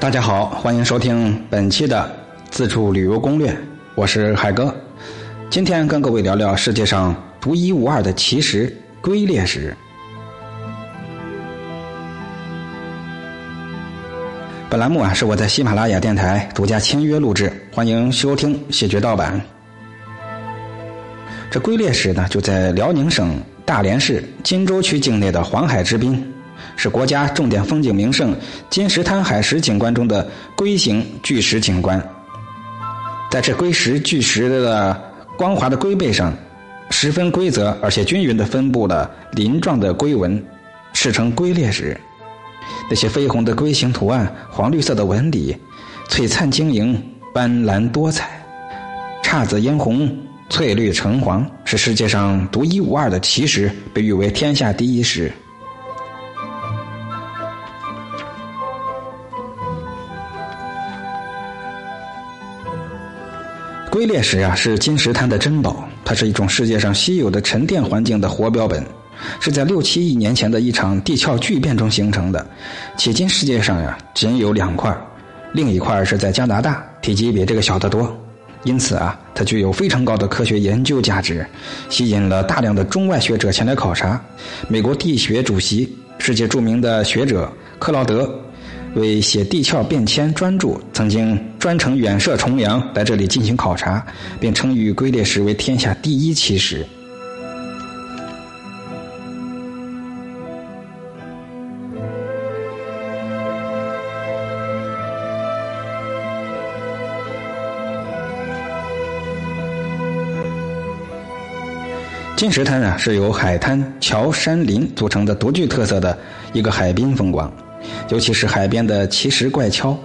大家好，欢迎收听本期的自助旅游攻略，我是海哥。今天跟各位聊聊世界上独一无二的奇石——龟裂石。本栏目啊是我在喜马拉雅电台独家签约录制，欢迎收听谢绝盗版。这龟裂石呢，就在辽宁省大连市金州区境内的黄海之滨。是国家重点风景名胜金石滩海石景观中的龟形巨石景观。在这龟石巨石的光滑的龟背上，十分规则而且均匀地分布了鳞状的龟纹，世称龟裂石。那些绯红的龟形图案、黄绿色的纹理、璀璨晶莹、斑斓多彩、姹紫嫣红、翠绿橙黄，是世界上独一无二的奇石，被誉为天下第一石。龟裂石啊，是金石滩的珍宝。它是一种世界上稀有的沉淀环境的活标本，是在六七亿年前的一场地壳巨变中形成的。迄今世界上呀，仅有两块，另一块是在加拿大，体积比这个小得多。因此啊，它具有非常高的科学研究价值，吸引了大量的中外学者前来考察。美国地学主席、世界著名的学者克劳德。为写地壳变迁专著，曾经专程远涉重洋来这里进行考察，并称誉龟裂石为天下第一奇石。金石滩啊，是由海滩、桥、山林组成的独具特色的一个海滨风光。尤其是海边的奇石怪礁，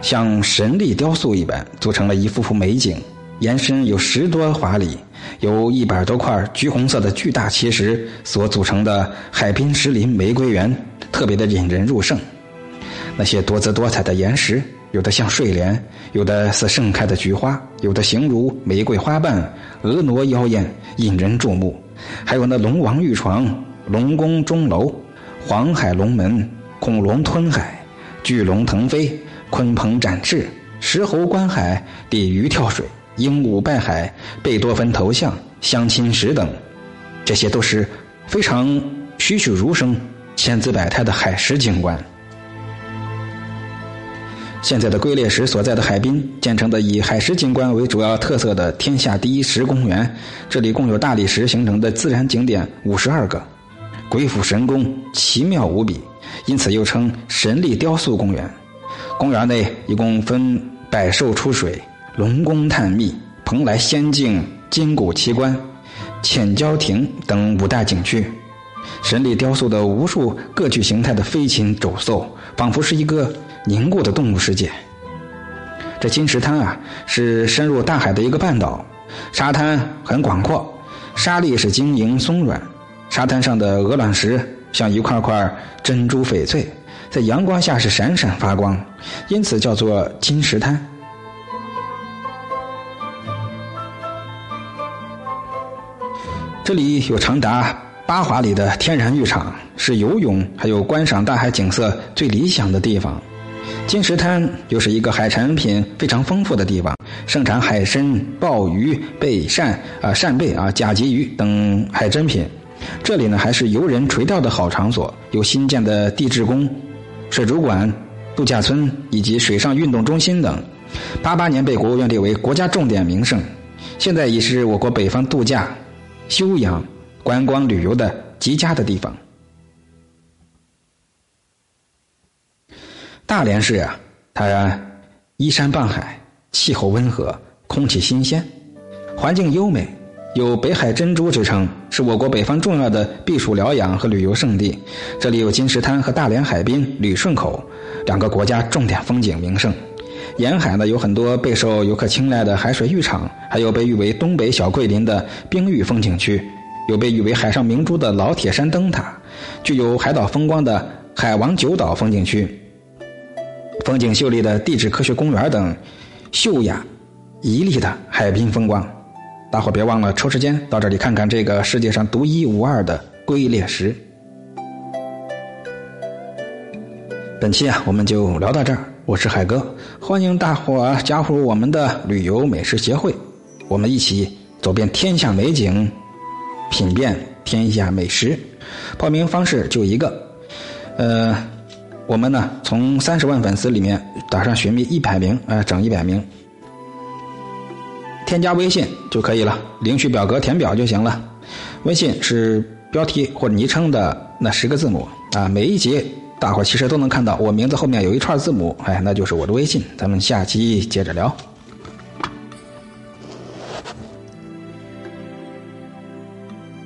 像神力雕塑一般，组成了一幅幅美景。延伸有十多华里，由一百多块橘红色的巨大奇石所组成的海滨石林玫瑰园，特别的引人入胜。那些多姿多彩的岩石，有的像睡莲，有的似盛开的菊花，有的形如玫瑰花瓣，婀娜妖艳，引人注目。还有那龙王玉床、龙宫钟楼、黄海龙门。恐龙吞海，巨龙腾飞，鲲鹏展翅，石猴观海，鲤鱼跳水，鹦鹉拜海，贝多芬头像，相亲石等，这些都是非常栩栩如生、千姿百态的海石景观。现在的龟裂石所在的海滨建成的以海石景观为主要特色的天下第一石公园，这里共有大理石形成的自然景点五十二个，鬼斧神工，奇妙无比。因此又称神力雕塑公园。公园内一共分百兽出水、龙宫探秘、蓬莱仙境、金谷奇观、浅礁亭等五大景区。神力雕塑的无数各具形态的飞禽走兽，仿佛是一个凝固的动物世界。这金石滩啊，是深入大海的一个半岛，沙滩很广阔，沙粒是晶莹松软，沙滩上的鹅卵石。像一块块珍珠翡翠，在阳光下是闪闪发光，因此叫做金石滩。这里有长达八华里的天然浴场，是游泳还有观赏大海景色最理想的地方。金石滩又是一个海产品非常丰富的地方，盛产海参、鲍鱼、贝鳝啊、扇贝啊、甲级鱼等海珍品。这里呢，还是游人垂钓的好场所，有新建的地质宫、水族馆、度假村以及水上运动中心等。八八年被国务院列为国家重点名胜，现在已是我国北方度假、休养、观光旅游的极佳的地方。大连市啊，它依山傍海，气候温和，空气新鲜，环境优美。有“北海珍珠”之称，是我国北方重要的避暑疗养和旅游胜地。这里有金石滩和大连海滨旅顺口两个国家重点风景名胜。沿海呢有很多备受游客青睐的海水浴场，还有被誉为“东北小桂林”的冰浴风景区，有被誉为“海上明珠”的老铁山灯塔，具有海岛风光的海王九岛风景区，风景秀丽的地质科学公园等秀雅绮丽的海滨风光。大伙别忘了抽时间到这里看看这个世界上独一无二的龟裂石。本期啊，我们就聊到这儿。我是海哥，欢迎大伙加入我们的旅游美食协会，我们一起走遍天下美景，品遍天下美食。报名方式就一个，呃，我们呢从三十万粉丝里面打上寻觅一百名，啊，整一百名，添加微信就可以了，领取表格填表就行了。微信是标题或者昵称的那十个字母啊，每一集大伙其实都能看到，我名字后面有一串字母，哎，那就是我的微信。咱们下期接着聊。